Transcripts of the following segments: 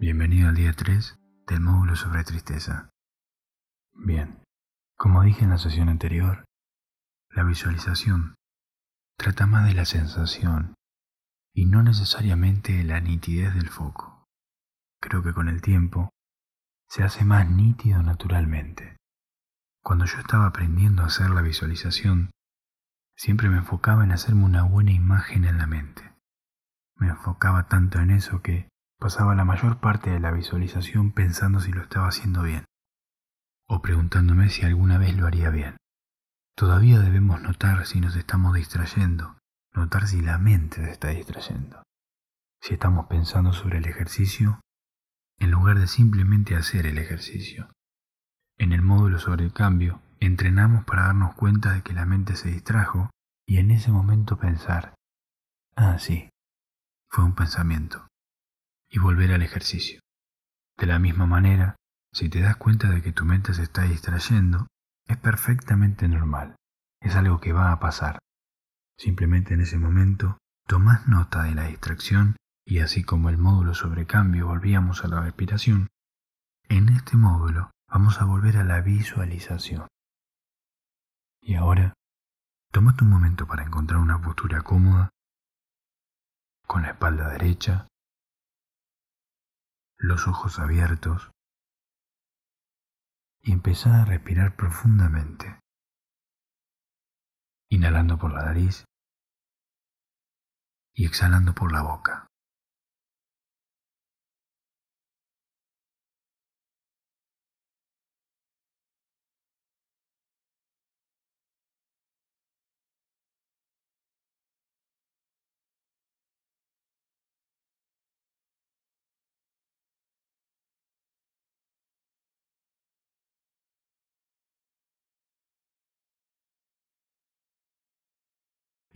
Bienvenido al día 3 del módulo sobre tristeza. Bien, como dije en la sesión anterior, la visualización trata más de la sensación y no necesariamente de la nitidez del foco. Creo que con el tiempo se hace más nítido naturalmente. Cuando yo estaba aprendiendo a hacer la visualización, siempre me enfocaba en hacerme una buena imagen en la mente. Me enfocaba tanto en eso que pasaba la mayor parte de la visualización pensando si lo estaba haciendo bien, o preguntándome si alguna vez lo haría bien. Todavía debemos notar si nos estamos distrayendo, notar si la mente se está distrayendo, si estamos pensando sobre el ejercicio en lugar de simplemente hacer el ejercicio. En el módulo sobre el cambio, entrenamos para darnos cuenta de que la mente se distrajo y en ese momento pensar, ah, sí, fue un pensamiento, y volver al ejercicio. De la misma manera, si te das cuenta de que tu mente se está distrayendo, es perfectamente normal, es algo que va a pasar. Simplemente en ese momento, tomas nota de la distracción y así como el módulo sobre cambio volvíamos a la respiración, en este módulo vamos a volver a la visualización. Y ahora, tómate un momento para encontrar una postura cómoda, con la espalda derecha, los ojos abiertos, y empezá a respirar profundamente, inhalando por la nariz y exhalando por la boca.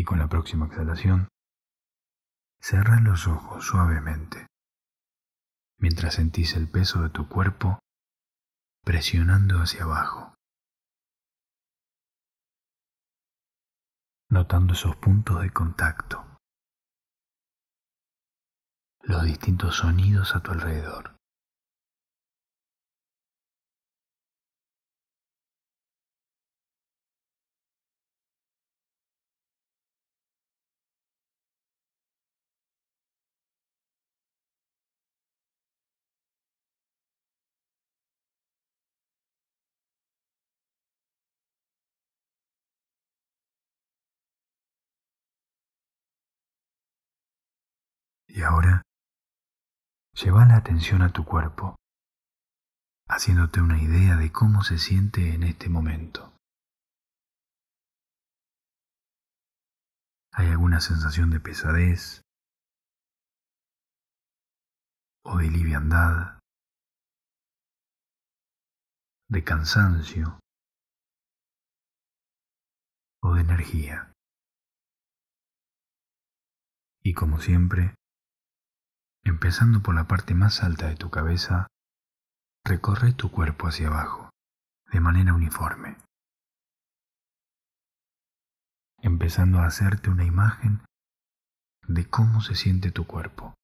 Y con la próxima exhalación, cierra los ojos suavemente. Mientras sentís el peso de tu cuerpo presionando hacia abajo, notando esos puntos de contacto, los distintos sonidos a tu alrededor. Y ahora, lleva la atención a tu cuerpo, haciéndote una idea de cómo se siente en este momento. ¿Hay alguna sensación de pesadez o de liviandad, de cansancio o de energía? Y como siempre, Empezando por la parte más alta de tu cabeza, recorre tu cuerpo hacia abajo, de manera uniforme. Empezando a hacerte una imagen de cómo se siente tu cuerpo.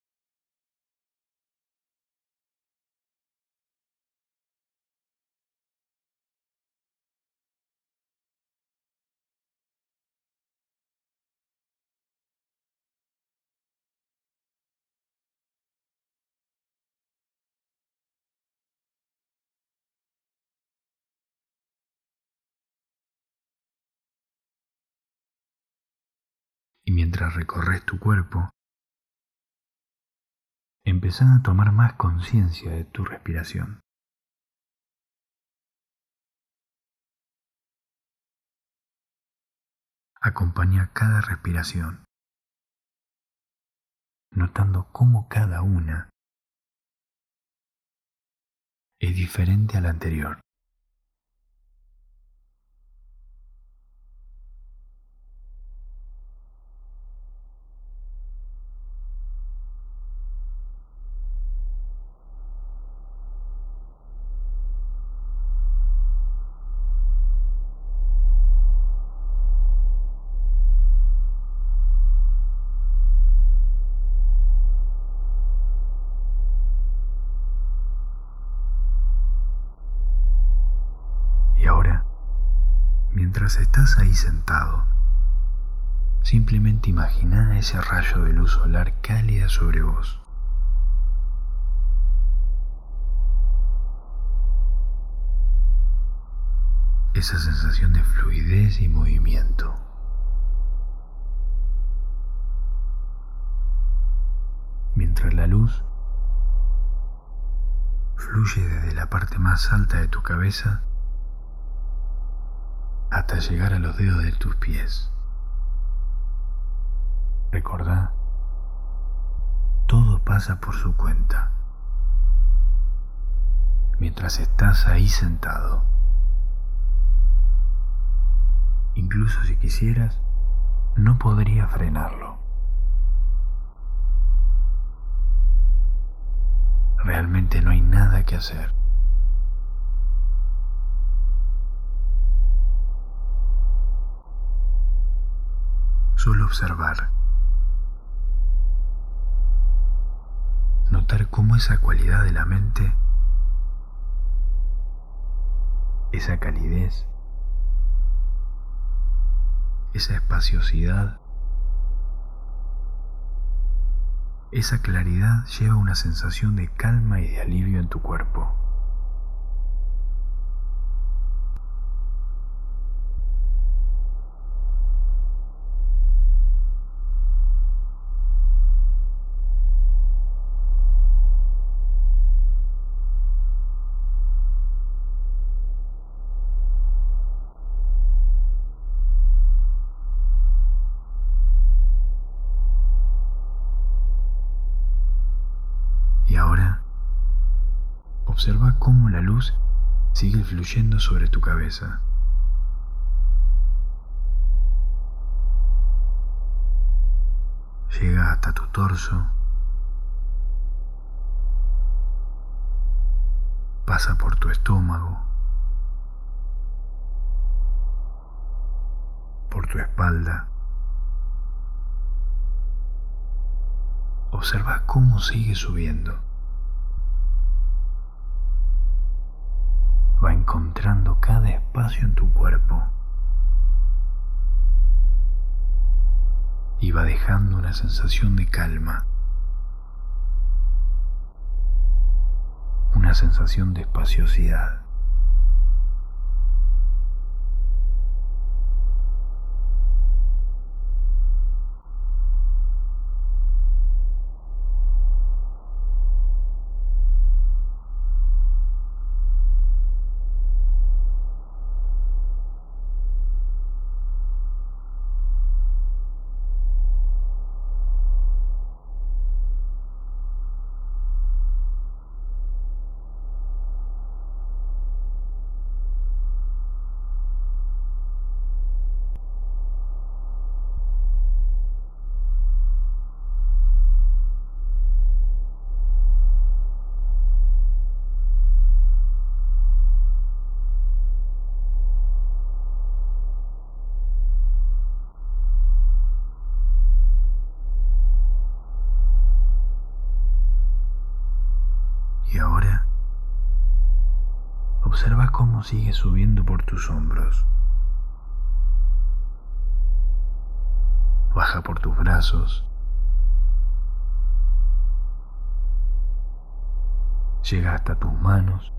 Y mientras recorres tu cuerpo, empezás a tomar más conciencia de tu respiración. Acompaña cada respiración, notando cómo cada una es diferente a la anterior. Mientras estás ahí sentado, simplemente imagina ese rayo de luz solar cálida sobre vos. Esa sensación de fluidez y movimiento. Mientras la luz fluye desde la parte más alta de tu cabeza hasta llegar a los dedos de tus pies. Recordá, todo pasa por su cuenta. Mientras estás ahí sentado. Incluso si quisieras, no podría frenarlo. Realmente no hay nada que hacer. Solo observar. Notar cómo esa cualidad de la mente, esa calidez, esa espaciosidad, Esa claridad lleva una sensación de calma y de alivio en tu cuerpo. Sigue fluyendo sobre tu cabeza. Llega hasta tu torso. Pasa por tu estómago. Por tu espalda. Observa cómo sigue subiendo. Va encontrando cada espacio en tu cuerpo y va dejando una sensación de calma, una sensación de espaciosidad. Observa cómo sigue subiendo por tus hombros. Baja por tus brazos. Llega hasta tus manos.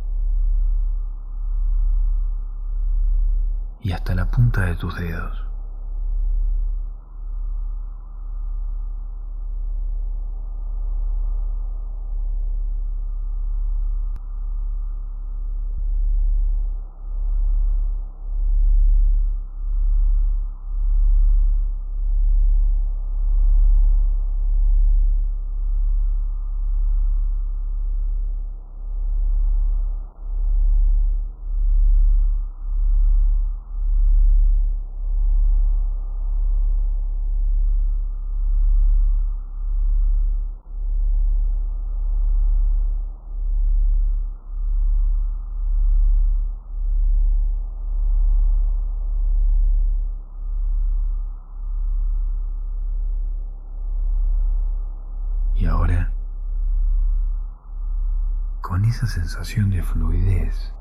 Y hasta la punta de tus dedos. Esa sensación de fluidez.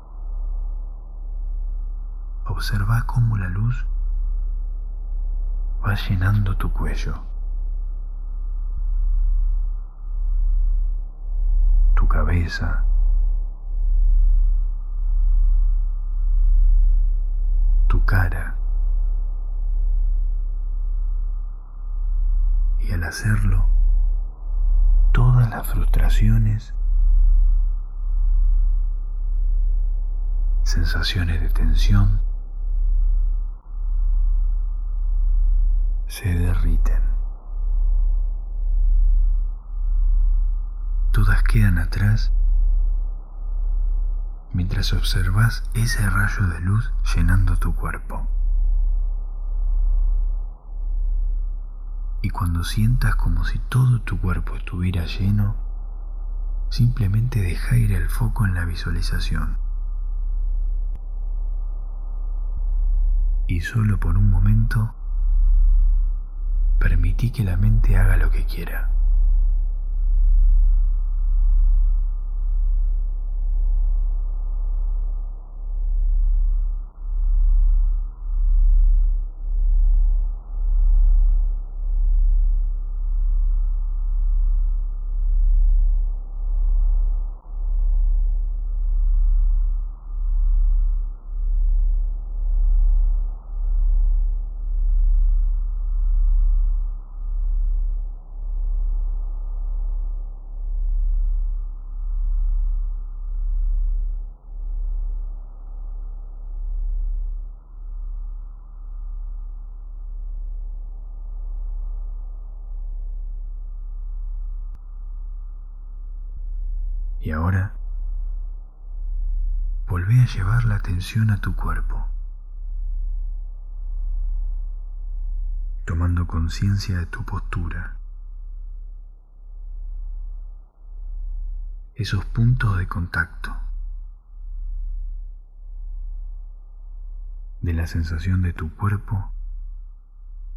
observa cómo la luz va llenando tu cuello, tu cabeza, tu cara. Y al hacerlo, todas las frustraciones, sensaciones de tensión, se derriten. Todas quedan atrás mientras observas ese rayo de luz llenando tu cuerpo. Y cuando sientas como si todo tu cuerpo estuviera lleno, simplemente deja ir el foco en la visualización. Y solo por un momento, permití que la mente haga lo que quiera. Y ahora, volvé a llevar la atención a tu cuerpo, tomando conciencia de tu postura, esos puntos de contacto, de la sensación de tu cuerpo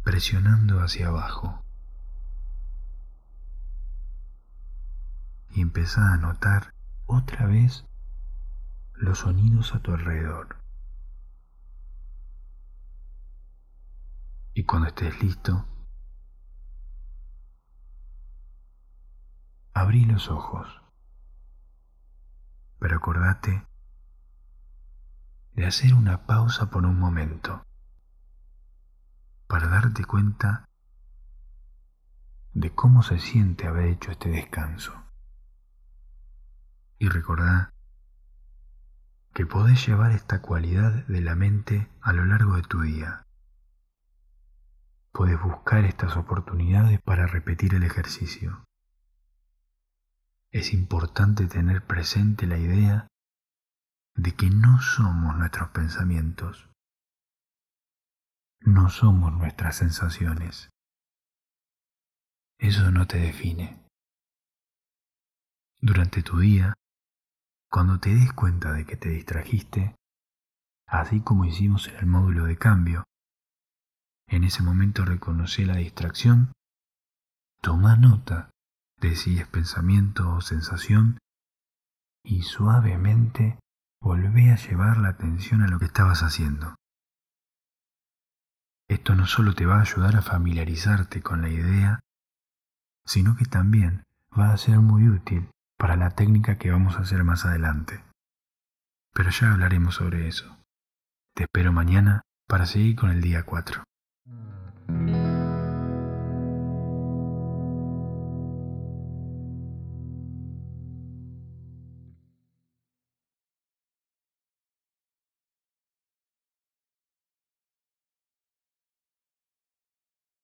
presionando hacia abajo. Y empieza a notar otra vez los sonidos a tu alrededor. Y cuando estés listo, abrí los ojos. Pero acordate de hacer una pausa por un momento para darte cuenta de cómo se siente haber hecho este descanso. Y recordá que podés llevar esta cualidad de la mente a lo largo de tu día. Podés buscar estas oportunidades para repetir el ejercicio. Es importante tener presente la idea de que no somos nuestros pensamientos, no somos nuestras sensaciones. Eso no te define. Durante tu día, cuando te des cuenta de que te distrajiste, así como hicimos en el módulo de cambio, en ese momento reconoce la distracción, toma nota de si es pensamiento o sensación y suavemente volvé a llevar la atención a lo que estabas haciendo. Esto no solo te va a ayudar a familiarizarte con la idea, sino que también va a ser muy útil para la técnica que vamos a hacer más adelante. Pero ya hablaremos sobre eso. Te espero mañana para seguir con el día 4.